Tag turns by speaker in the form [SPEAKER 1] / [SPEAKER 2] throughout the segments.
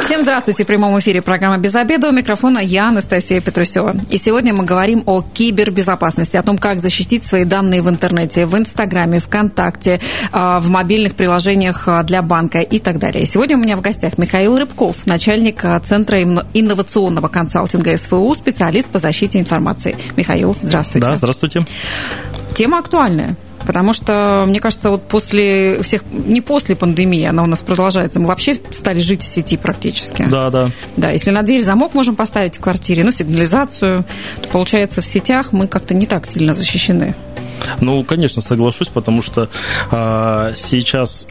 [SPEAKER 1] Всем здравствуйте. В прямом эфире программа «Без обеда». У микрофона я, Анастасия Петрусева. И сегодня мы говорим о кибербезопасности, о том, как защитить свои данные в интернете, в Инстаграме, ВКонтакте, а, в мобильных приложениях а, для банка и так далее. Сегодня у меня в гостях Михаил Рыбков, начальник а, Центра инновационного консалтинга СВУ, специалист по защите информации. Михаил, здравствуйте.
[SPEAKER 2] Да, здравствуйте.
[SPEAKER 1] Тема актуальная. Потому что, мне кажется, вот после всех, не после пандемии, она у нас продолжается, мы вообще стали жить в сети практически.
[SPEAKER 2] Да, да.
[SPEAKER 1] Да, если на дверь замок можем поставить в квартире, ну, сигнализацию, то, получается, в сетях мы как-то не так сильно защищены.
[SPEAKER 2] Ну, конечно, соглашусь, потому что э, сейчас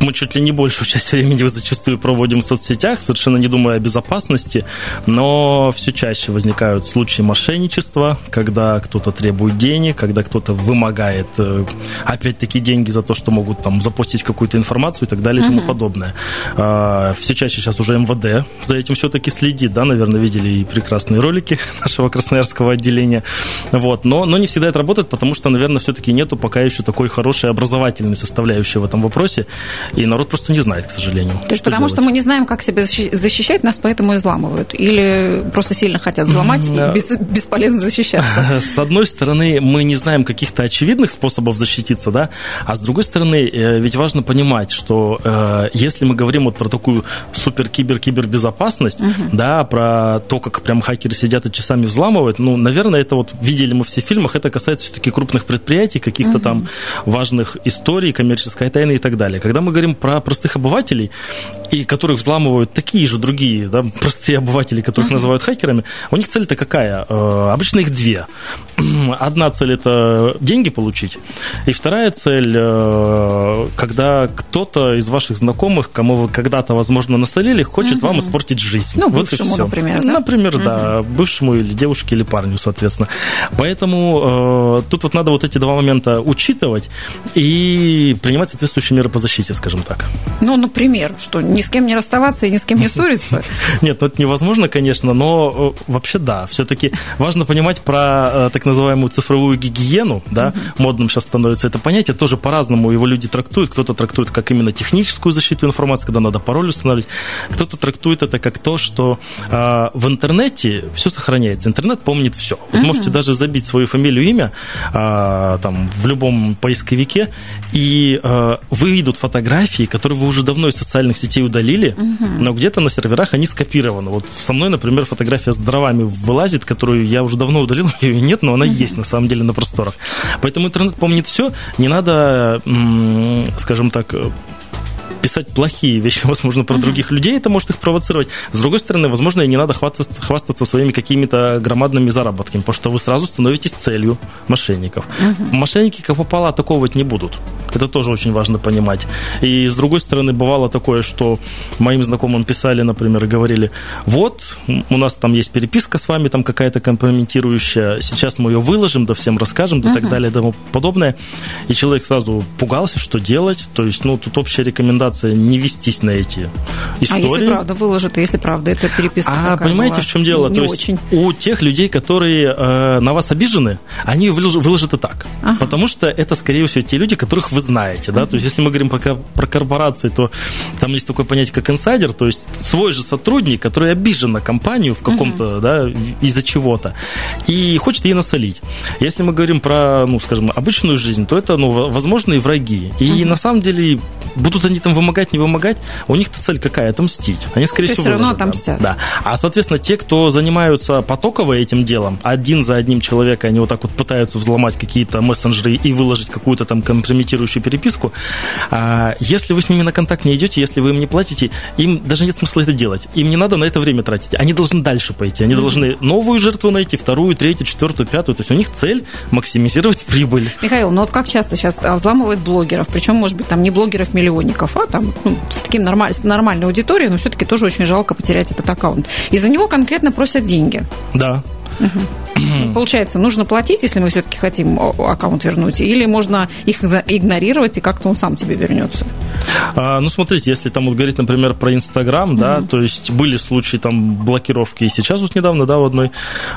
[SPEAKER 2] мы чуть ли не большую часть времени зачастую проводим в соцсетях, совершенно не думая о безопасности, но все чаще возникают случаи мошенничества, когда кто-то требует денег, когда кто-то вымогает, э, опять-таки, деньги за то, что могут там запустить какую-то информацию и так далее и тому подобное. А, все чаще сейчас уже МВД за этим все-таки следит, да, наверное, видели и прекрасные ролики нашего красноярского отделения, вот, но, но не всегда это работает, потому что, наверное, все-таки нету пока еще такой хорошей образовательной составляющей в этом вопросе, и народ просто не знает, к сожалению.
[SPEAKER 1] То есть потому делать. что мы не знаем, как себя защищать, нас поэтому изламывают? Или просто сильно хотят взломать и без, бесполезно защищаться?
[SPEAKER 2] С одной стороны, мы не знаем каких-то очевидных способов защититься, да, а с другой стороны, э, ведь важно понимать, что э, если мы говорим вот про такую супер-кибер-кибербезопасность, угу. да, про то, как прям хакеры сидят и часами взламывают, ну, наверное, это вот видели мы все в фильмах, это касается все-таки крупных предприятий, каких-то угу. там важных историй, коммерческой тайны и так далее. Когда мы говорим про простых обывателей, и которых взламывают такие же другие, да, простые обыватели, которых uh-huh. называют хакерами, у них цель-то какая? Э, обычно их две. Одна цель – это деньги получить, и вторая цель э, – когда кто-то из ваших знакомых, кому вы когда-то, возможно, насолили, хочет uh-huh. вам испортить жизнь.
[SPEAKER 1] Ну, вот бывшему, например, да?
[SPEAKER 2] Например, uh-huh. да, бывшему или девушке, или парню, соответственно. Поэтому э, тут вот надо вот эти два момента учитывать и принимать соответствующие меры по защите, скажем так.
[SPEAKER 1] Ну, например, что ни с кем не расставаться и ни с кем не ссориться?
[SPEAKER 2] Нет, ну это невозможно, конечно, но э, вообще да. Все-таки важно понимать про э, так называемую цифровую гигиену, да, модным сейчас становится это понятие, тоже по-разному его люди трактуют. Кто-то трактует как именно техническую защиту информации, когда надо пароль устанавливать, кто-то трактует это как то, что э, в интернете все сохраняется. Интернет помнит все. Вы можете даже забить свою фамилию, имя там в любом поисковике, и выйдут фотографии, которые вы уже давно из социальных сетей удалили, угу. но где-то на серверах они скопированы. Вот со мной, например, фотография с дровами вылазит, которую я уже давно удалил, ее нет, но она угу. есть на самом деле на просторах. Поэтому интернет помнит все. Не надо, скажем так, писать плохие вещи, возможно, про uh-huh. других людей, это может их провоцировать. С другой стороны, возможно, и не надо хвастаться, хвастаться своими какими-то громадными заработками, потому что вы сразу становитесь целью мошенников. Uh-huh. Мошенники, как попало, атаковывать не будут. Это тоже очень важно понимать. И с другой стороны, бывало такое, что моим знакомым писали, например, и говорили, вот, у нас там есть переписка с вами, там какая-то компрометирующая, сейчас мы ее выложим, да всем расскажем, да uh-huh. так далее, и тому подобное. И человек сразу пугался, что делать. То есть, ну, тут общая рекомендация рекомендация не вестись на эти истории. А
[SPEAKER 1] если правда выложат, если правда это переписка
[SPEAKER 2] А понимаете, в чем дело? Не, не То очень. есть у тех людей, которые э, на вас обижены, они выложат, выложат и так. Ага. Потому что это, скорее всего, те люди, которых вы знаете. Да? Ага. То есть если мы говорим про, про корпорации, то там есть такое понятие, как инсайдер, то есть свой же сотрудник, который обижен на компанию в каком-то, ага. да, из-за чего-то, и хочет ей насолить. Если мы говорим про, ну, скажем, обычную жизнь, то это, ну, возможные враги. И ага. на самом деле будут они там вымогать, не вымогать, у них-то цель какая? Отомстить. Они, скорее всего,
[SPEAKER 1] все равно отомстят.
[SPEAKER 2] Да. А, соответственно, те, кто занимаются потоково этим делом, один за одним человека, они вот так вот пытаются взломать какие-то мессенджеры и выложить какую-то там компрометирующую переписку, а, если вы с ними на контакт не идете, если вы им не платите, им даже нет смысла это делать. Им не надо на это время тратить. Они должны дальше пойти. Они mm-hmm. должны новую жертву найти, вторую, третью, четвертую, пятую. То есть у них цель максимизировать прибыль.
[SPEAKER 1] Михаил, ну вот как часто сейчас а, взламывают блогеров? Причем, может быть, там не блогеров-миллионников, а там ну, с таким нормаль, с нормальной аудиторией, но все-таки тоже очень жалко потерять этот аккаунт. И за него конкретно просят деньги.
[SPEAKER 2] Да. Угу.
[SPEAKER 1] Получается, нужно платить, если мы все-таки хотим аккаунт вернуть, или можно их игнорировать, и как-то он сам тебе вернется?
[SPEAKER 2] А, ну, смотрите, если там вот говорить, например, про Инстаграм, да, то есть были случаи там блокировки и сейчас вот недавно, да, в одной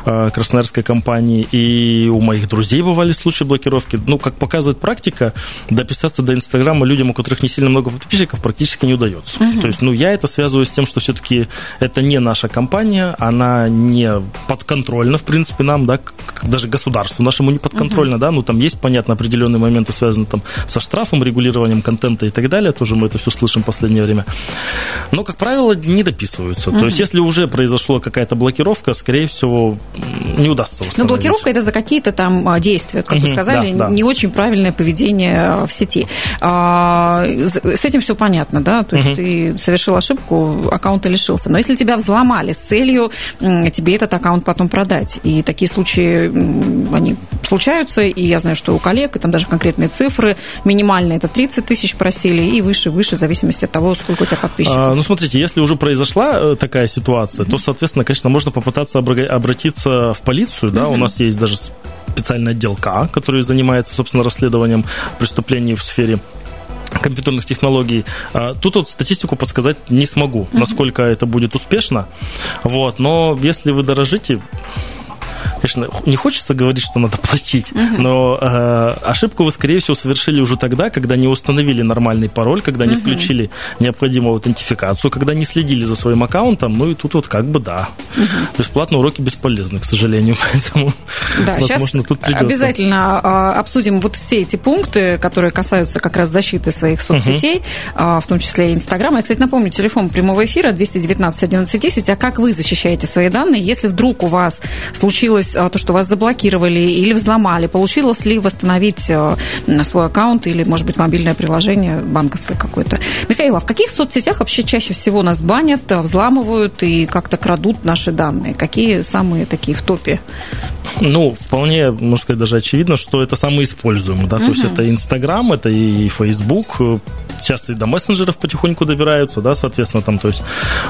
[SPEAKER 2] э, красноярской компании, и у моих друзей бывали случаи блокировки. Ну, как показывает практика, дописаться до Инстаграма людям, у которых не сильно много подписчиков, практически не удается. Угу. То есть, ну, я это связываю с тем, что все-таки это не наша компания, она не подконтрольна, в принципе, нам, да, даже государству нашему не подконтрольна, угу. да, ну, там есть, понятно, определенные моменты, связанные там со штрафом, регулированием контента и так далее, тоже мы это все слышим в последнее время. Но, как правило, не дописываются. Угу. То есть, если уже произошла какая-то блокировка, скорее всего, не удастся
[SPEAKER 1] Но блокировка это за какие-то там а, действия, как угу, вы сказали, да, да. не очень правильное поведение в сети. А, с этим все понятно, да? То есть угу. ты совершил ошибку, аккаунта лишился. Но если тебя взломали с целью тебе этот аккаунт потом продать, и такие случаи, они случаются, и я знаю, что у коллег, и там даже конкретные цифры, минимально это 30 тысяч просили, и выше, выше, в зависимости от того, сколько у тебя подписчиков. А,
[SPEAKER 2] ну, смотрите, если уже произошла э, такая ситуация, то, соответственно, конечно, можно попытаться обратиться в полицию, да, у нас есть даже специальный отдел К, который занимается, собственно, расследованием преступлений в сфере компьютерных технологий. А, тут вот статистику подсказать не смогу, насколько это будет успешно. Вот, но если вы дорожите конечно, не хочется говорить, что надо платить, угу. но э, ошибку вы, скорее всего, совершили уже тогда, когда не установили нормальный пароль, когда не угу. включили необходимую аутентификацию, когда не следили за своим аккаунтом, ну и тут вот как бы да. Угу. Бесплатные уроки бесполезны, к сожалению, поэтому
[SPEAKER 1] да, возможно, тут придется. обязательно а, обсудим вот все эти пункты, которые касаются как раз защиты своих соцсетей, угу. в том числе и Инстаграма. Я, кстати, напомню, телефон прямого эфира 219 11 10. А как вы защищаете свои данные, если вдруг у вас случилось случилось а, то, что вас заблокировали или взломали, получилось ли восстановить а, свой аккаунт или, может быть, мобильное приложение банковское какое-то. Михаил, а в каких соцсетях вообще чаще всего нас банят, а, взламывают и как-то крадут наши данные? Какие самые такие в топе?
[SPEAKER 2] Ну, вполне, можно сказать, даже очевидно, что это самые используемые, да, угу. то есть это Инстаграм, это и Фейсбук, сейчас и до мессенджеров потихоньку добираются, да, соответственно, там, то есть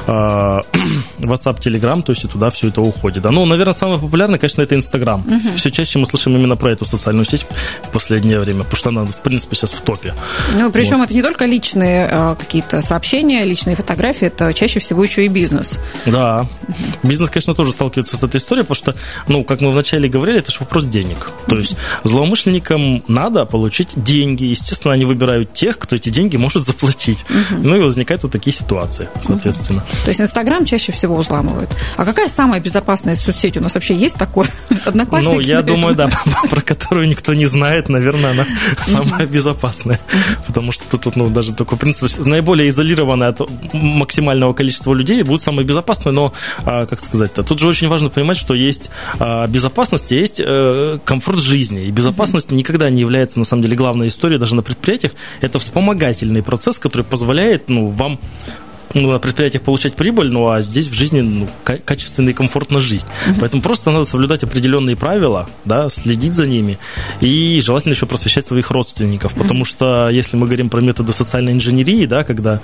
[SPEAKER 2] э, WhatsApp, Telegram, то есть и туда все это уходит. Да. Ну, наверное, самое популярное, конечно, это Инстаграм. Угу. Все чаще мы слышим именно про эту социальную сеть в последнее время, потому что она, в принципе, сейчас в топе.
[SPEAKER 1] Ну, причем вот. это не только личные э, какие-то сообщения, личные фотографии, это чаще всего еще и бизнес.
[SPEAKER 2] Да. Угу. Бизнес, конечно, тоже сталкивается с этой историей, потому что, ну, как мы вначале говорили, это же вопрос денег. То есть злоумышленникам надо получить деньги. Естественно, они выбирают тех, кто эти деньги может заплатить. Угу. Ну и возникают вот такие ситуации, соответственно.
[SPEAKER 1] Угу. То есть Инстаграм чаще всего взламывают. А какая самая безопасная соцсеть? У нас вообще есть такое?
[SPEAKER 2] Одноклассники? Ну, я думаю, да, про которую никто не знает, наверное, она самая безопасная. Потому что тут ну, даже такой принцип, наиболее изолированная от максимального количества людей будет самой безопасной, но, а, как сказать-то, тут же очень важно понимать, что есть а, безопасность, есть э, комфорт жизни. И безопасность никогда не является, на самом деле, главной историей даже на предприятиях. Это вспомогательный процесс, который позволяет ну, вам ну, на предприятиях получать прибыль, ну а здесь в жизни ну, качественная и комфортная жизнь. Uh-huh. Поэтому просто надо соблюдать определенные правила, да, следить за ними и желательно еще просвещать своих родственников, потому uh-huh. что если мы говорим про методы социальной инженерии, да, когда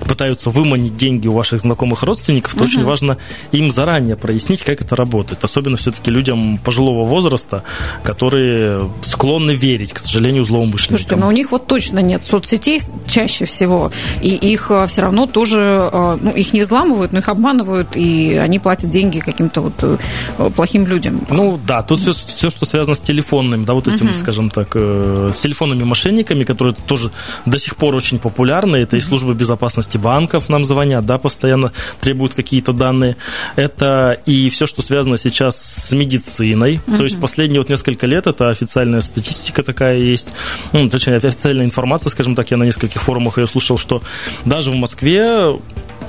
[SPEAKER 2] пытаются выманить деньги у ваших знакомых родственников, то uh-huh. очень важно им заранее прояснить, как это работает. Особенно все-таки людям пожилого возраста, которые склонны верить, к сожалению, злоумышленникам.
[SPEAKER 1] Слушайте, но у них вот точно нет соцсетей чаще всего, и их а, все равно тоже Э, ну, их не взламывают, но их обманывают, и они платят деньги каким-то вот э, плохим людям.
[SPEAKER 2] Ну да, тут все, все что связано с телефонным, да, вот этим, uh-huh. скажем так, э, с телефонными мошенниками, которые тоже до сих пор очень популярны. Это и службы безопасности банков нам звонят, да, постоянно требуют какие-то данные. Это и все, что связано сейчас с медициной. Uh-huh. То есть последние вот несколько лет это официальная статистика такая есть, ну, точнее, официальная информация, скажем так, я на нескольких форумах ее слушал, что даже в Москве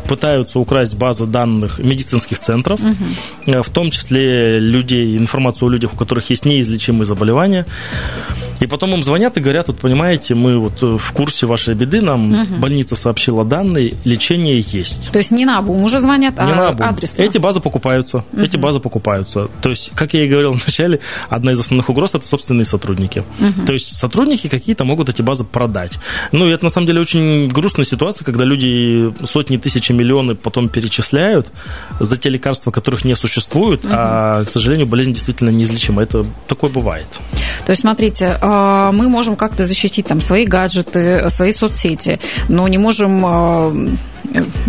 [SPEAKER 2] пытаются украсть базы данных медицинских центров, угу. в том числе людей, информацию о людях, у которых есть неизлечимые заболевания. И потом им звонят и говорят, вот понимаете, мы вот э, в курсе вашей беды, нам угу. больница сообщила данные, лечение есть.
[SPEAKER 1] То есть не на БУМ уже звонят, не а на адрес.
[SPEAKER 2] Эти базы покупаются, угу. эти базы покупаются. То есть, как я и говорил вначале, одна из основных угроз – это собственные сотрудники. Угу. То есть сотрудники какие-то могут эти базы продать. Ну, и это на самом деле очень грустная ситуация, когда люди сотни тысяч, миллионы потом перечисляют за те лекарства, которых не существует, угу. а, к сожалению, болезнь действительно неизлечима. Это такое бывает.
[SPEAKER 1] То есть, смотрите, мы можем как-то защитить там свои гаджеты, свои соцсети, но не можем а,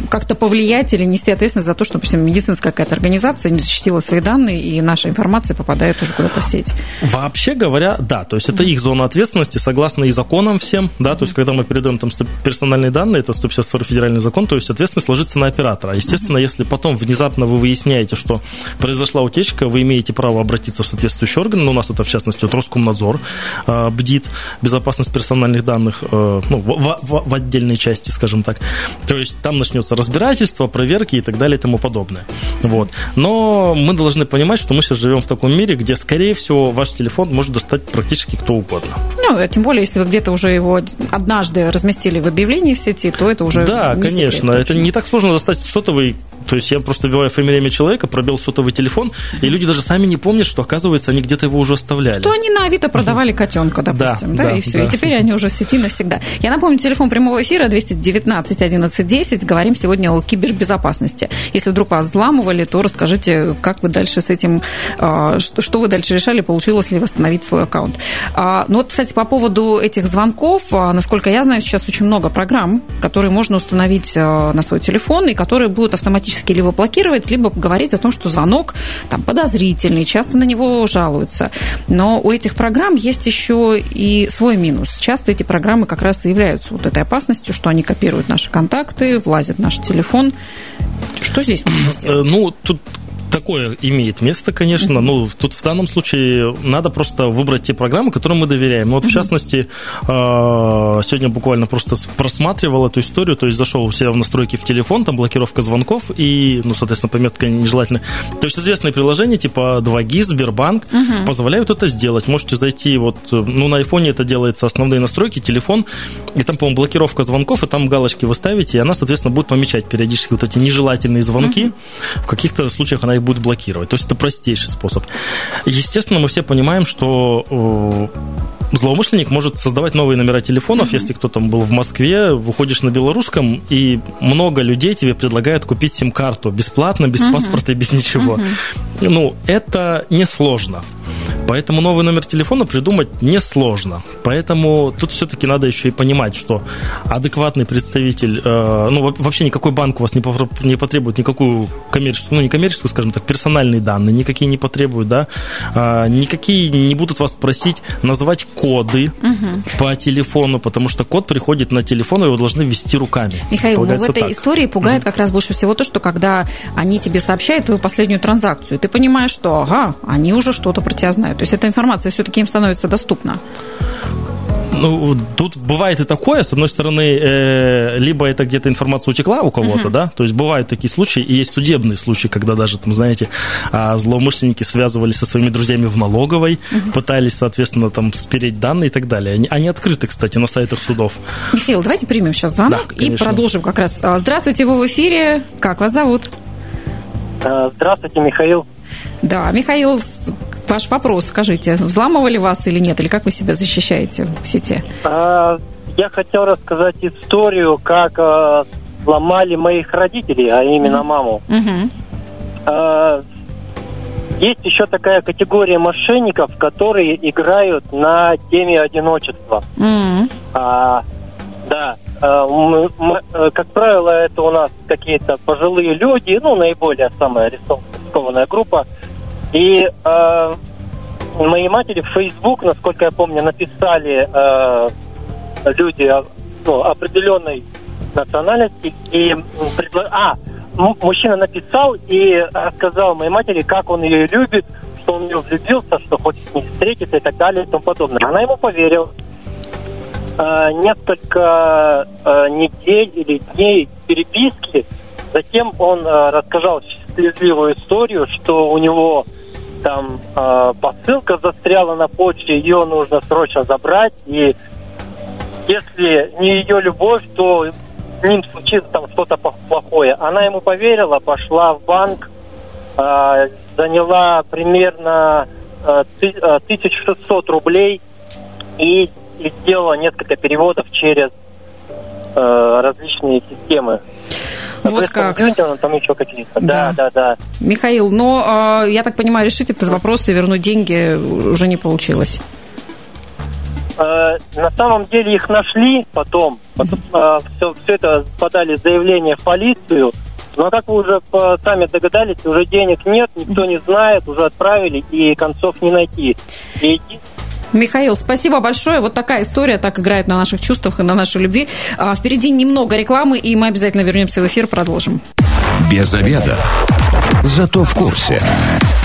[SPEAKER 1] как-то повлиять или нести ответственность за то, что, допустим, медицинская какая-то организация не защитила свои данные, и наша информация попадает уже куда-то в сеть.
[SPEAKER 2] Вообще говоря, да, то есть это их зона ответственности, согласно и законам всем, да, то есть когда мы передаем там персональные данные, это 152 федеральный закон, то есть ответственность ложится на оператора. Естественно, если потом внезапно вы выясняете, что произошла утечка, вы имеете право обратиться в соответствующий орган, ну, у нас это в частности вот Роскомнадзор э, бдит безопасность персональных данных э, ну, в, в, в отдельной части, скажем так. То есть там начнется разбирательство, проверки и так далее и тому подобное. Вот. Но мы должны понимать, что мы сейчас живем в таком мире, где, скорее всего, ваш телефон может достать практически кто угодно.
[SPEAKER 1] Ну, тем более, если вы где-то уже его однажды разместили в объявлении в сети, то это уже
[SPEAKER 2] Да, конечно. Секрет, это не так сложно достать сотовый то есть я просто вбиваю фамилию имя человека, пробил сотовый телефон, и люди даже сами не помнят, что, оказывается, они где-то его уже оставляли.
[SPEAKER 1] Что они на Авито продавали котенка, допустим, да, да, да и все. Да. И теперь они уже в сети навсегда. Я напомню, телефон прямого эфира 219 11 10. Говорим сегодня о кибербезопасности. Если вдруг вас взламывали, то расскажите, как вы дальше с этим, а, что вы дальше решали, получилось ли восстановить свой аккаунт. А, ну вот, кстати, по поводу этих звонков, а, насколько я знаю, сейчас очень много программ, которые можно установить на свой телефон и которые будут автоматически автоматически либо блокировать, либо говорить о том, что звонок там, подозрительный, часто на него жалуются. Но у этих программ есть еще и свой минус. Часто эти программы как раз и являются вот этой опасностью, что они копируют наши контакты, влазят в наш телефон. Что здесь можно сделать?
[SPEAKER 2] Э, ну, тут такое имеет место, конечно. Ну, тут в данном случае надо просто выбрать те программы, которым мы доверяем. Вот, в частности, а, сегодня буквально просто просматривал эту историю, то есть зашел у себя в настройки в телефон, там блокировка звонков и, ну, соответственно, пометка нежелательная. То есть известные приложения типа 2GIS, Сбербанк угу. позволяют это сделать. Можете зайти вот, ну, на айфоне это делается основные настройки, телефон, и там, по-моему, блокировка звонков, и там галочки вы ставите, и она, соответственно, будет помечать периодически вот эти нежелательные звонки. Угу. В каких-то случаях она их будет блокировать. То есть это простейший способ. Естественно, мы все понимаем, что э, злоумышленник может создавать новые номера телефонов, mm-hmm. если кто там был в Москве, выходишь на белорусском, и много людей тебе предлагают купить сим-карту бесплатно, без mm-hmm. паспорта и без ничего. Mm-hmm. Ну, это несложно. Поэтому новый номер телефона придумать несложно. Поэтому тут все-таки надо еще и понимать, что адекватный представитель, э, ну, вообще никакой банк у вас не, не потребует никакую коммерческую, ну, не коммерческую, скажем так, персональные данные, никакие не потребуют, да, э, никакие не будут вас просить назвать коды угу. по телефону, потому что код приходит на телефон, и его должны ввести руками.
[SPEAKER 1] Михаил, ну, в этой так. истории пугает угу. как раз больше всего то, что когда они тебе сообщают твою последнюю транзакцию, ты понимаешь, что, ага, они уже что-то про тебя знают. То есть эта информация все-таки им становится доступна.
[SPEAKER 2] Ну, тут бывает и такое, с одной стороны, э, либо это где-то информация утекла у кого-то, uh-huh. да, то есть бывают такие случаи, и есть судебные случаи, когда даже, там, знаете, а, злоумышленники связывались со своими друзьями в налоговой, uh-huh. пытались, соответственно, там, спереть данные и так далее. Они, они открыты, кстати, на сайтах судов.
[SPEAKER 1] Михаил, давайте примем сейчас звонок да, и продолжим как раз. А, здравствуйте, вы в эфире. Как вас зовут?
[SPEAKER 3] Э, здравствуйте, Михаил.
[SPEAKER 1] Да, Михаил, ваш вопрос, скажите, взламывали вас или нет, или как вы себя защищаете в сети?
[SPEAKER 3] А, я хотел рассказать историю, как а, взломали моих родителей, а именно mm-hmm. маму. Mm-hmm. А, есть еще такая категория мошенников, которые играют на теме одиночества. Mm-hmm. А, да, мы, мы, э, как правило, это у нас какие-то пожилые люди, ну, наиболее самая рискованная группа. И э, моей матери в Facebook, насколько я помню, написали э, люди ну, определенной национальности. И предло... А, мужчина написал и рассказал моей матери, как он ее любит, что он в нее влюбился, что хочет с ней встретиться и так далее и тому подобное. Она ему поверила. Э, несколько э, недель или дней переписки. Затем он э, рассказал счастливую историю, что у него там э, посылка застряла на почте, ее нужно срочно забрать, и если не ее любовь, то с ним случится там что-то плохое. Она ему поверила, пошла в банк, э, заняла примерно э, 1600 рублей и, и сделала несколько переводов через э, различные системы.
[SPEAKER 1] Вот как.
[SPEAKER 3] Там еще какие-то. Да, да, да.
[SPEAKER 1] Михаил, но э, я так понимаю, решить этот вопрос и вернуть деньги уже не получилось.
[SPEAKER 3] Э, на самом деле их нашли потом. потом э, все, все это подали заявление в полицию. Но как вы уже сами догадались, уже денег нет, никто не знает, уже отправили и концов не найти. И
[SPEAKER 1] Михаил, спасибо большое. Вот такая история так играет на наших чувствах и на нашей любви. А, впереди немного рекламы, и мы обязательно вернемся в эфир, продолжим.
[SPEAKER 4] Без обеда. Зато в курсе.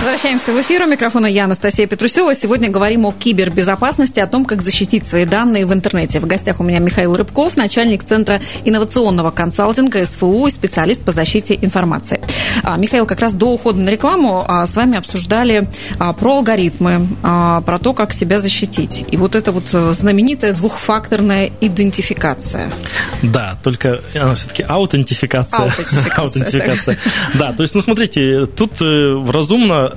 [SPEAKER 1] Возвращаемся в эфир. У микрофона я, Анастасия Петрусева. Сегодня говорим о кибербезопасности, о том, как защитить свои данные в интернете. В гостях у меня Михаил Рыбков, начальник Центра инновационного консалтинга СФУ и специалист по защите информации. А, Михаил, как раз до ухода на рекламу а, с вами обсуждали а, про алгоритмы, про то, как себя защитить. И вот это вот э, знаменитая двухфакторная идентификация.
[SPEAKER 2] Да, только она все-таки аутентификация.
[SPEAKER 1] Аутентификация.
[SPEAKER 2] аутентификация. Да, то есть, ну смотрите, тут э,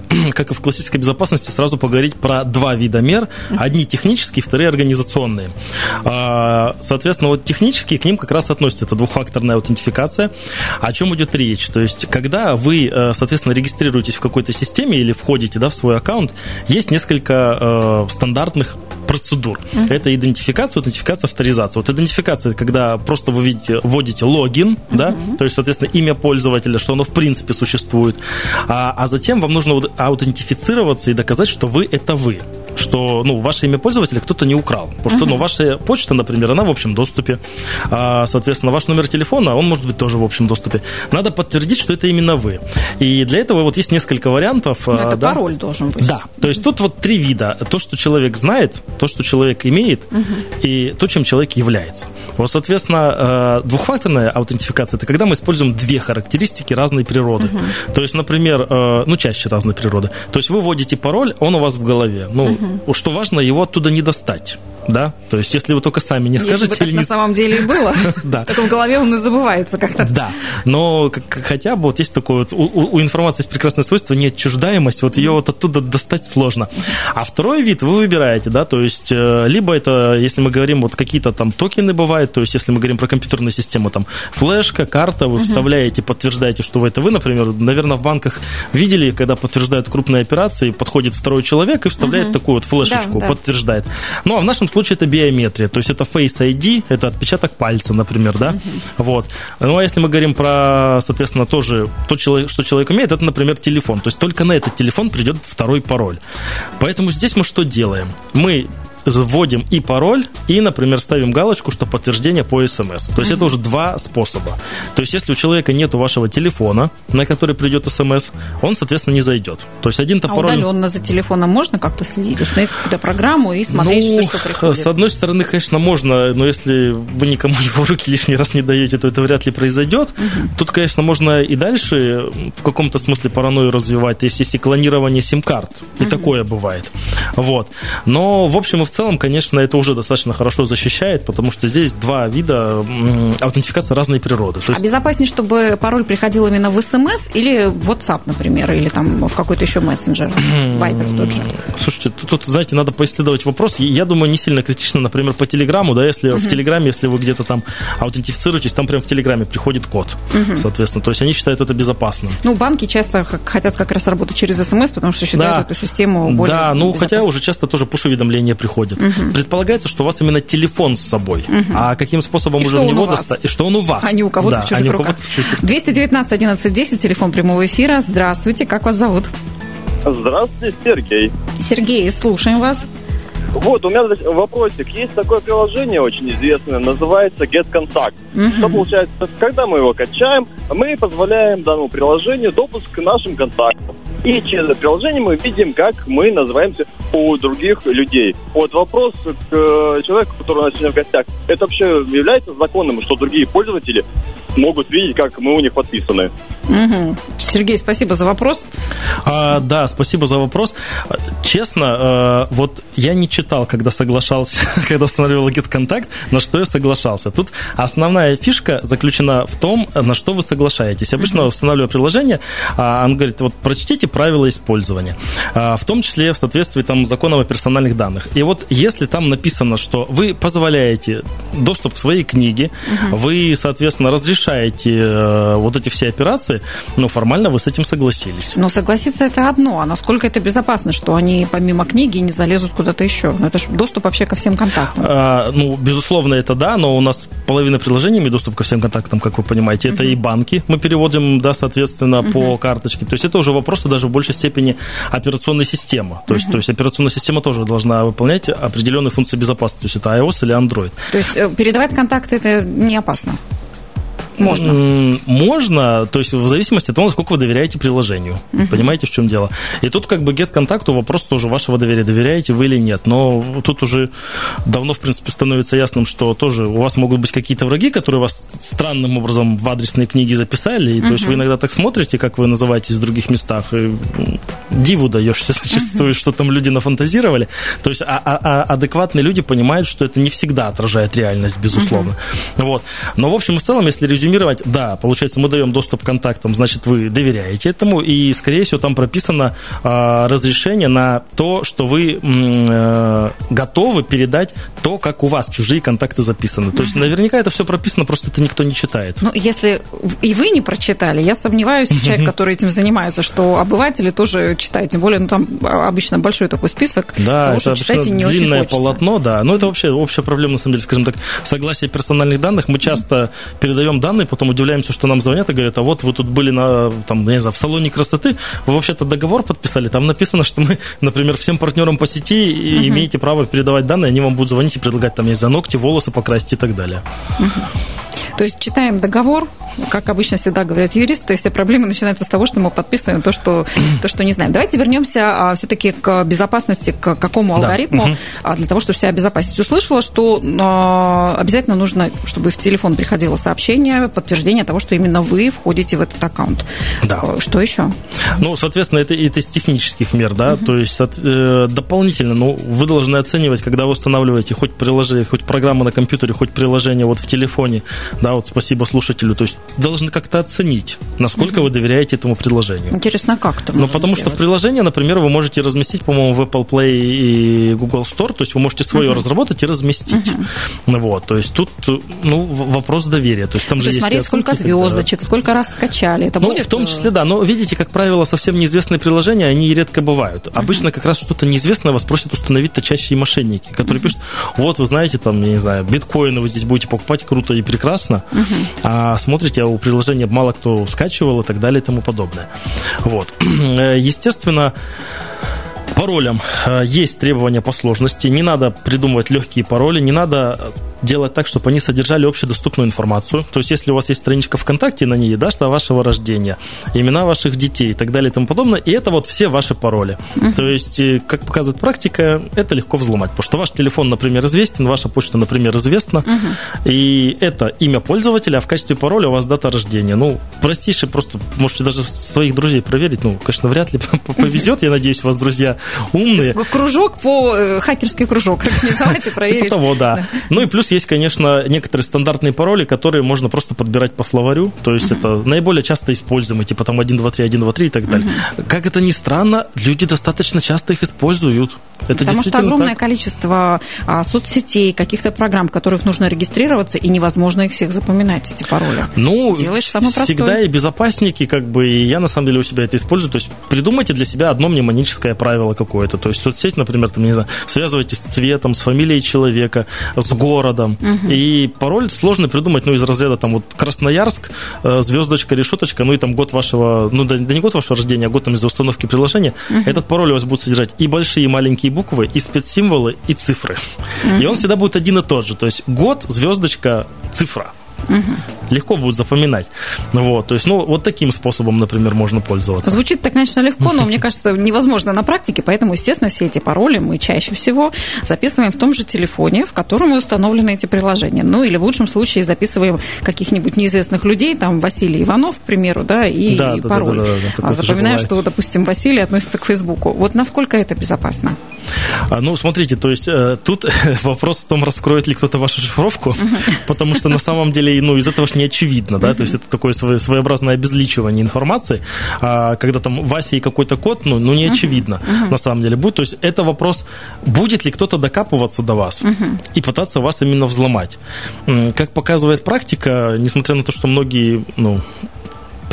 [SPEAKER 2] как и в классической безопасности, сразу поговорить про два вида мер. Одни технические, вторые организационные. А, соответственно, вот технические к ним как раз относятся. Это двухфакторная аутентификация. О чем идет речь? То есть, когда вы, э, соответственно, регистрируетесь в какой-то системе или входите да, в свой аккаунт, есть несколько э, стандартных процедур. Uh-huh. Это идентификация, аутентификация, авторизация. Вот идентификация, когда просто вы видите, вводите логин, uh-huh. да, то есть, соответственно, имя пользователя, что оно в принципе существует, а, а затем вам нужно аутентифицироваться и доказать, что вы это вы что ну, ваше имя пользователя кто-то не украл. Потому что ну, ваша почта, например, она в общем доступе. А, соответственно, ваш номер телефона, он может быть тоже в общем доступе. Надо подтвердить, что это именно вы. И для этого вот есть несколько вариантов.
[SPEAKER 1] Но это да? пароль должен быть.
[SPEAKER 2] Да. То есть тут вот три вида. То, что человек знает, то, что человек имеет, и то, чем человек является. Вот, соответственно, э, двухфакторная аутентификация – это когда мы используем две характеристики разной природы. Угу. То есть, например, э, ну, чаще разной природы. То есть вы вводите пароль, он у вас в голове. Ну, угу. что важно, его оттуда не достать да? То есть, если вы только сами не скажете... Если бы
[SPEAKER 1] так
[SPEAKER 2] или
[SPEAKER 1] на самом деле и было, да. так в голове он и забывается как раз.
[SPEAKER 2] Да, но хотя бы вот есть такое вот... У, информации есть прекрасное свойство, неотчуждаемость, вот ее вот оттуда достать сложно. А второй вид вы выбираете, да, то есть, э, либо это, если мы говорим, вот какие-то там токены бывают, то есть, если мы говорим про компьютерную систему, там, флешка, карта, вы вставляете, подтверждаете, что это вы, например, наверное, в банках видели, когда подтверждают крупные операции, подходит второй человек и вставляет такую вот флешечку, подтверждает. Ну, а в нашем случае это биометрия, то есть это Face ID, это отпечаток пальца, например, да, uh-huh. вот. Ну, а если мы говорим про, соответственно, тоже то, что человек умеет, это, например, телефон, то есть только на этот телефон придет второй пароль. Поэтому здесь мы что делаем? Мы вводим и пароль, и, например, ставим галочку, что подтверждение по смс. То есть mm-hmm. это уже два способа. То есть если у человека нет вашего телефона, на который придет смс, он, соответственно, не зайдет. То есть один-то
[SPEAKER 1] а
[SPEAKER 2] пароль...
[SPEAKER 1] удаленно за телефоном можно как-то следить, установить какую-то программу и смотреть, ну, что приходит?
[SPEAKER 2] С одной стороны, конечно, можно, но если вы никому его в руки лишний раз не даете, то это вряд ли произойдет. Mm-hmm. Тут, конечно, можно и дальше в каком-то смысле паранойю развивать. То есть есть и клонирование сим-карт. И mm-hmm. такое бывает. Вот. Но, в общем и в целом, конечно, это уже достаточно хорошо защищает, потому что здесь два вида аутентификации разной природы.
[SPEAKER 1] То есть... А безопаснее, чтобы пароль приходил именно в СМС или в WhatsApp, например, или там в какой-то еще мессенджер, Viber тот же?
[SPEAKER 2] Слушайте, тут, тут, знаете, надо поисследовать вопрос. Я думаю, не сильно критично, например, по Телеграму, да, если uh-huh. в Телеграме, если вы где-то там аутентифицируетесь, там прям в Телеграме приходит код, uh-huh. соответственно. То есть они считают это безопасным.
[SPEAKER 1] Ну, банки часто хотят как раз работать через СМС, потому что считают да. эту систему более
[SPEAKER 2] Да, ну, хотя уже часто тоже пуш-уведомления приходят приходит. Угу. Предполагается, что у вас именно телефон с собой. Угу. А каким способом
[SPEAKER 1] и
[SPEAKER 2] уже у него достать? И что он у вас.
[SPEAKER 1] А не у кого-то да, в чужих а руках. В чужих... 219 11 10, телефон прямого эфира. Здравствуйте, как вас зовут?
[SPEAKER 5] Здравствуйте, Сергей.
[SPEAKER 1] Сергей, слушаем вас.
[SPEAKER 5] Вот, у меня вопросик. Есть такое приложение очень известное, называется Get Contact. Uh-huh. Что получается, когда мы его качаем, мы позволяем данному приложению допуск к нашим контактам. И через это приложение мы видим, как мы называемся у других людей. Вот вопрос к э, человеку, который у нас сегодня в гостях. Это вообще является законным, что другие пользователи могут видеть, как мы у них подписаны?
[SPEAKER 1] Угу. Сергей, спасибо за вопрос.
[SPEAKER 2] А, да, спасибо за вопрос. Честно, э, вот я не читал, когда соглашался, когда устанавливал GetContact, на что я соглашался. Тут основная фишка заключена в том, на что вы соглашаетесь. Обычно uh-huh. устанавливая приложение, а, он говорит, вот прочтите правила использования, а, в том числе в соответствии там, с законом о персональных данных. И вот если там написано, что вы позволяете доступ к своей книге, uh-huh. вы, соответственно, разрешаете э, вот эти все операции, ну, формально вы с этим согласились.
[SPEAKER 1] Но согласиться это одно, а насколько это безопасно, что они помимо книги не залезут куда-то еще? Ну, это же доступ вообще ко всем контактам.
[SPEAKER 2] А, ну, безусловно, это да, но у нас половина приложений имеет доступ ко всем контактам, как вы понимаете. Это uh-huh. и банки мы переводим, да, соответственно, uh-huh. по карточке. То есть это уже вопрос даже в большей степени операционной системы. То есть, uh-huh. то есть операционная система тоже должна выполнять определенные функции безопасности. То есть это iOS или Android.
[SPEAKER 1] То есть э, передавать контакты это не опасно? Можно.
[SPEAKER 2] Можно, то есть в зависимости от того, насколько вы доверяете приложению. Uh-huh. Понимаете, в чем дело? И тут как бы get контакту вопрос тоже вашего доверия, доверяете вы или нет. Но тут уже давно, в принципе, становится ясным, что тоже у вас могут быть какие-то враги, которые вас странным образом в адресные книги записали. И, uh-huh. То есть вы иногда так смотрите, как вы называетесь в других местах, и диву даешься зачастую, uh-huh. что там люди нафантазировали. То есть а, а, а адекватные люди понимают, что это не всегда отражает реальность, безусловно. Uh-huh. Вот. Но, в общем и целом, если резюмировать резюмировать, да, получается, мы даем доступ к контактам, значит, вы доверяете этому, и, скорее всего, там прописано э, разрешение на то, что вы э, готовы передать то, как у вас чужие контакты записаны. То есть, наверняка это все прописано, просто это никто не читает.
[SPEAKER 1] Ну, если и вы не прочитали, я сомневаюсь, человек, который этим занимается, что обыватели тоже читают, тем более, ну, там обычно большой такой список
[SPEAKER 2] да, того, что читать не длинное очень полотно, да. Но это вообще общая проблема, на самом деле, скажем так, согласие персональных данных. Мы часто передаем данные данные, потом удивляемся, что нам звонят и говорят, а вот вы тут были на, там, не знаю, в салоне красоты, вы вообще-то договор подписали, там написано, что мы, например, всем партнерам по сети uh-huh. имеете право передавать данные, они вам будут звонить и предлагать там, не знаю, ногти, волосы покрасить и так далее.
[SPEAKER 1] Uh-huh. То есть читаем договор, как обычно всегда говорят юристы, все проблемы начинаются с того, что мы подписываем то, что, то, что не знаем. Давайте вернемся а, все-таки к безопасности, к какому алгоритму, да. угу. для того, чтобы себя обезопасить. Услышала, что а, обязательно нужно, чтобы в телефон приходило сообщение, подтверждение того, что именно вы входите в этот аккаунт. Да. А, что еще?
[SPEAKER 2] Ну, соответственно, это, это из технических мер, да, угу. то есть э, дополнительно, ну, вы должны оценивать, когда вы устанавливаете хоть приложение, хоть программу на компьютере, хоть приложение вот в телефоне, да, вот спасибо слушателю, то есть должны как-то оценить, насколько угу. вы доверяете этому предложению.
[SPEAKER 1] Интересно, как это
[SPEAKER 2] Ну, потому сделать? что в приложении, например, вы можете разместить, по-моему, в Apple Play и Google Store, то есть вы можете свое угу. разработать и разместить. Угу. Вот, то есть тут, ну, вопрос доверия. То есть там то же есть
[SPEAKER 1] смотреть, сколько звездочек, да. сколько раз скачали. Это
[SPEAKER 2] ну,
[SPEAKER 1] будет...
[SPEAKER 2] в том числе, да. Но видите, как правило, совсем неизвестные приложения, они редко бывают. Обычно как раз что-то неизвестное вас просят установить-то чаще и мошенники, которые пишут, вот, вы знаете, там, я не знаю, биткоины вы здесь будете покупать, круто и прекрасно, а смотрите, у приложения мало кто скачивал и так далее и тому подобное. Вот. Естественно, паролям э, есть требования по сложности. Не надо придумывать легкие пароли, не надо делать так, чтобы они содержали общедоступную информацию. То есть, если у вас есть страничка ВКонтакте, на ней дата вашего рождения, имена ваших детей и так далее и тому подобное, и это вот все ваши пароли. Uh-huh. То есть, э, как показывает практика, это легко взломать, потому что ваш телефон, например, известен, ваша почта, например, известна, uh-huh. и это имя пользователя, а в качестве пароля у вас дата рождения. Ну, простейший, просто можете даже своих друзей проверить, ну, конечно, вряд ли повезет, я надеюсь, у вас друзья умные.
[SPEAKER 1] Кружок по, э, хакерский кружок организовать и проверить. Типа
[SPEAKER 2] того, да. Ну и плюс есть, конечно, некоторые стандартные пароли, которые можно просто подбирать по словарю. То есть это наиболее часто используемые, типа там 1, 2, 3, 1, 2, 3 и так далее. Как это ни странно, люди достаточно часто их используют.
[SPEAKER 1] Это Потому что огромное так. количество а, соцсетей, каких-то программ, в которых нужно регистрироваться, и невозможно их всех запоминать, эти пароли.
[SPEAKER 2] Ну, Делаешь самый всегда простой. и безопасники, как бы, и я на самом деле у себя это использую. То есть придумайте для себя одно мнемоническое правило какое-то. То есть соцсеть, например, там, не знаю, связывайтесь с цветом, с фамилией человека, с городом. Угу. И пароль сложно придумать, ну, из разряда там вот Красноярск, э, звездочка, решеточка, ну и там год вашего, ну да, да не год вашего рождения, а год там из-за установки приложения. Угу. Этот пароль у вас будет содержать и большие, и маленькие буквы, и спецсимволы, и цифры. Mm-hmm. И он всегда будет один и тот же. То есть год, звездочка, цифра. Угу. Легко будет запоминать. Вот, то есть, ну, вот таким способом, например, можно пользоваться.
[SPEAKER 1] Звучит так, конечно, легко, но мне кажется, невозможно на практике, поэтому, естественно, все эти пароли мы чаще всего записываем в том же телефоне, в котором и установлены эти приложения. Ну, или в лучшем случае записываем каких-нибудь неизвестных людей, там, Василий Иванов, к примеру, да, и, да, и да, пароль. Да, да, да, да, а запоминаю, что, допустим, Василий относится к Фейсбуку. Вот насколько это безопасно?
[SPEAKER 2] А, ну, смотрите, то есть э, тут вопрос в том, раскроет ли кто-то вашу шифровку, потому что на самом деле, ну, из этого же не очевидно, да, то есть это такое своеобразное обезличивание информации, а когда там Вася и какой-то код, ну, ну не очевидно на самом деле будет. То есть это вопрос, будет ли кто-то докапываться до вас и пытаться вас именно взломать. Как показывает практика, несмотря на то, что многие, ну,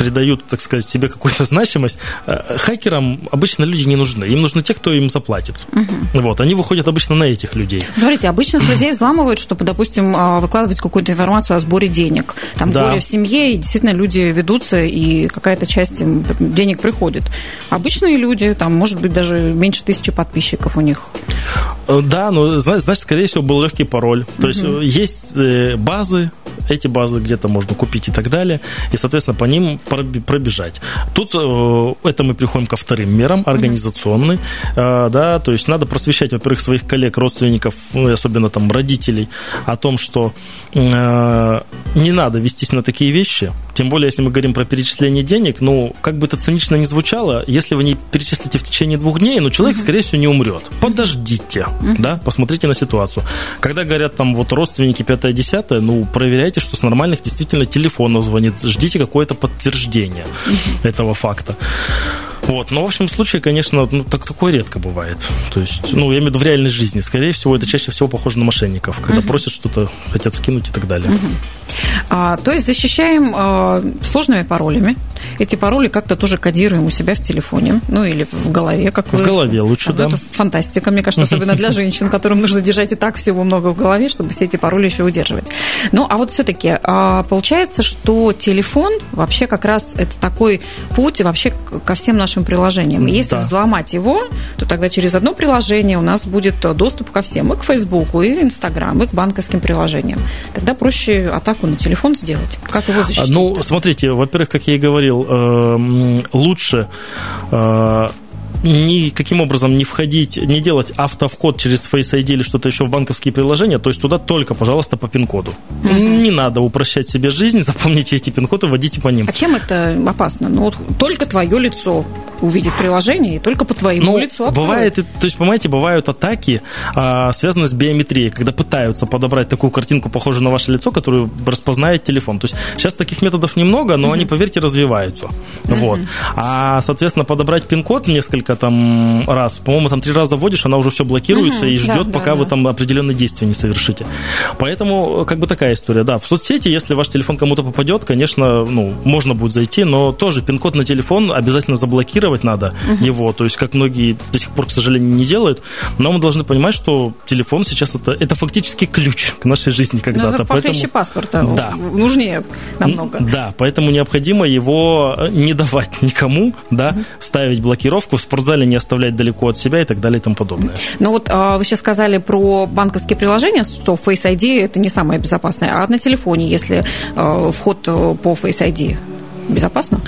[SPEAKER 2] придают, так сказать, себе какую-то значимость, э, хакерам обычно люди не нужны. Им нужны те, кто им заплатит. Угу. Вот, они выходят обычно на этих людей.
[SPEAKER 1] Смотрите, обычных людей взламывают, чтобы, допустим, а, выкладывать какую-то информацию о сборе денег. Там да. горе в семье, и действительно люди ведутся, и какая-то часть денег приходит. Обычные люди, там, может быть, даже меньше тысячи подписчиков у них.
[SPEAKER 2] Э, да, но, значит, скорее всего, был легкий пароль. То угу. есть э, есть базы, эти базы где-то можно купить и так далее, и, соответственно, по ним пробежать. Тут э, это мы приходим ко вторым мерам, организационные, mm-hmm. да, то есть надо просвещать, во-первых, своих коллег, родственников, ну, особенно там родителей, о том, что э, не надо вестись на такие вещи, тем более, если мы говорим про перечисление денег, ну, как бы это цинично не звучало, если вы не перечислите в течение двух дней, ну, человек, mm-hmm. скорее всего, не умрет. Подождите, mm-hmm. да, посмотрите на ситуацию. Когда говорят там вот родственники 5-10, ну, проверяйте, что с нормальных действительно телефонов звонит, ждите какое-то подтверждение этого факта. Вот. Но в общем случае, конечно, ну, так такое редко бывает. То есть, ну, я имею в виду в реальной жизни. Скорее всего, это чаще всего похоже на мошенников, когда uh-huh. просят что-то, хотят скинуть и так далее. Uh-huh.
[SPEAKER 1] А, то есть защищаем а, сложными паролями. Эти пароли как-то тоже кодируем у себя в телефоне, ну или в голове, как
[SPEAKER 2] в вы. В голове лучше, а, да.
[SPEAKER 1] Это фантастика, мне кажется, особенно для женщин, которым нужно держать и так всего много в голове, чтобы все эти пароли еще удерживать. Ну, а вот все-таки а, получается, что телефон вообще как раз это такой путь вообще ко всем нашим приложениям. И если да. взломать его, то тогда через одно приложение у нас будет доступ ко всем, и к Фейсбуку, и Инстаграм, и к банковским приложениям. Тогда проще атаку на телефон сделать? Как его защитить?
[SPEAKER 2] Ну, смотрите, во-первых, как я и говорил, э, лучше э, никаким образом не входить, не делать автовход через Face ID или что-то еще в банковские приложения, то есть туда только, пожалуйста, по пин-коду. Не надо упрощать себе жизнь, запомните эти пин-коды, вводите по ним.
[SPEAKER 1] А чем это опасно? Ну, вот только твое лицо увидит приложение, и только по твоему ну, лицу откроет.
[SPEAKER 2] Бывает, то есть, понимаете, бывают атаки, а, связанные с биометрией, когда пытаются подобрать такую картинку, похожую на ваше лицо, которую распознает телефон. То есть сейчас таких методов немного, но они, поверьте, развиваются. Вот. А, соответственно, подобрать пин-код несколько несколько там раз. По-моему, там три раза вводишь, она уже все блокируется угу, и ждет, да, пока да, вы там определенные действия не совершите. Поэтому, как бы такая история, да. В соцсети, если ваш телефон кому-то попадет, конечно, ну, можно будет зайти, но тоже пин-код на телефон обязательно заблокировать надо угу. его. То есть, как многие до сих пор, к сожалению, не делают. Но мы должны понимать, что телефон сейчас это, это фактически ключ к нашей жизни ну, когда-то. Ну,
[SPEAKER 1] поэтому... паспорта да. нужнее намного.
[SPEAKER 2] Да, поэтому необходимо его не давать никому, да, угу. ставить блокировку. В спортзале не оставлять далеко от себя и так далее и тому подобное.
[SPEAKER 1] Ну вот а, вы сейчас сказали про банковские приложения, что Face ID это не самое безопасное, а на телефоне, если а, вход э, по Face ID безопасно?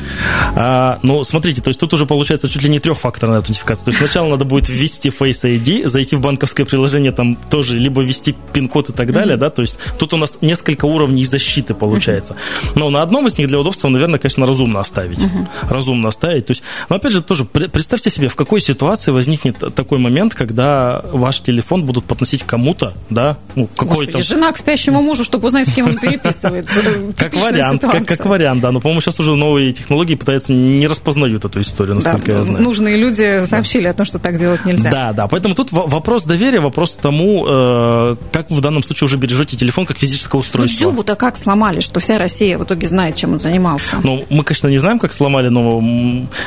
[SPEAKER 2] А, ну, смотрите, то есть тут уже получается чуть ли не трехфакторная аутентификация. То есть сначала надо будет ввести Face ID, зайти в банковское приложение, там тоже либо ввести пин-код и так далее, mm-hmm. да, то есть тут у нас несколько уровней защиты получается. Mm-hmm. Но на одном из них для удобства, наверное, конечно, разумно оставить. Mm-hmm. Разумно оставить. То есть, но опять же, тоже представьте себе, в какой ситуации возникнет такой момент, когда ваш телефон будут подносить кому-то, да,
[SPEAKER 1] ну, какой-то... Жена к спящему мужу, чтобы узнать, с кем он переписывается.
[SPEAKER 2] Как вариант, как вариант, да. Но, по-моему, сейчас уже новые технологии пытаются, не распознают эту историю, насколько да, я знаю.
[SPEAKER 1] Нужные люди сообщили да. о том, что так делать нельзя.
[SPEAKER 2] Да, да. Поэтому тут вопрос доверия, вопрос тому, э, как вы в данном случае уже бережете телефон как физическое устройство.
[SPEAKER 1] Ну, Дзюбу-то как сломали, что вся Россия в итоге знает, чем он занимался?
[SPEAKER 2] Ну, мы, конечно, не знаем, как сломали, но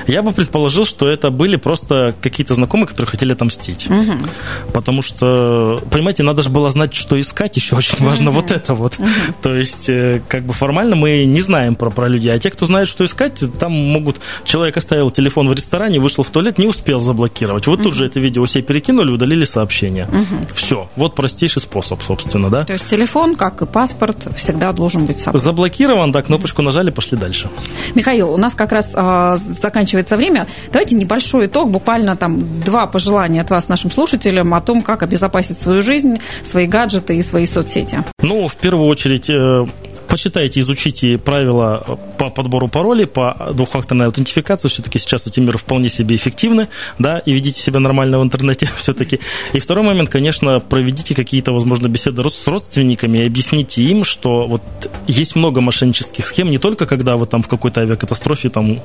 [SPEAKER 2] я бы предположил, что это были просто какие-то знакомые, которые хотели отомстить. Угу. Потому что, понимаете, надо же было знать, что искать, еще очень важно угу. вот это вот. Угу. То есть, э, как бы формально мы не знаем про, про людей, а те, кто знают, что искать, там могут... Человек оставил телефон в ресторане, вышел в туалет, не успел заблокировать. Вот тут же это видео все перекинули, удалили сообщение. Все. Вот простейший способ, собственно, да.
[SPEAKER 1] То есть телефон, как и паспорт, всегда должен быть собой.
[SPEAKER 2] Заблокирован, да, кнопочку нажали, пошли дальше.
[SPEAKER 1] Михаил, у нас как раз а, заканчивается время. Давайте небольшой итог, буквально там два пожелания от вас нашим слушателям о том, как обезопасить свою жизнь, свои гаджеты и свои соцсети.
[SPEAKER 2] Ну, в первую очередь, э, почитайте, изучите правила по подбору паролей, по двухфакторной аутентификации. Все-таки сейчас эти меры вполне себе эффективны, да, и ведите себя нормально в интернете все-таки. И второй момент, конечно, проведите какие-то, возможно, беседы с родственниками и объясните им, что вот есть много мошеннических схем, не только когда вы там в какой-то авиакатастрофе там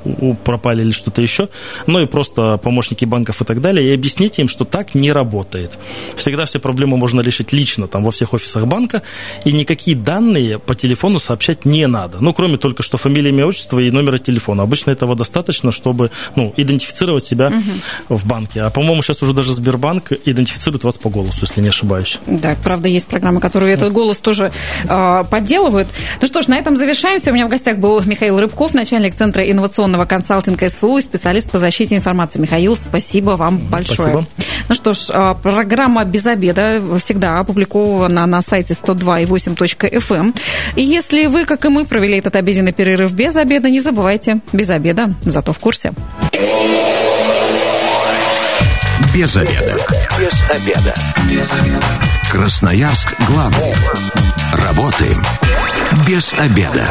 [SPEAKER 2] пропали или что-то еще, но и просто помощники банков и так далее, и объясните им, что так не работает. Всегда все проблемы можно решить лично там во всех офисах банка, и никакие данные по телефону сообщать не надо. Ну, кроме только что фамилии, имя, отчество и номера телефона. Обычно этого достаточно, чтобы ну, идентифицировать себя угу. в банке. А, по-моему, сейчас уже даже Сбербанк идентифицирует вас по голосу, если не ошибаюсь.
[SPEAKER 1] Да, правда, есть программы, которые этот голос тоже э, подделывают. Ну что ж, на этом завершаемся. У меня в гостях был Михаил Рыбков, начальник Центра инновационного консалтинга СВУ и специалист по защите информации. Михаил, спасибо вам большое. Спасибо. Ну что ж, а, программа «Без обеда» всегда опубликована на сайте 102.8.fm. Эм. И если вы, как и мы, провели этот обеденный перерыв без обеда, не забывайте, без обеда, зато в курсе.
[SPEAKER 4] Без обеда. Без обеда. Без обеда. Красноярск главный. Работаем без обеда.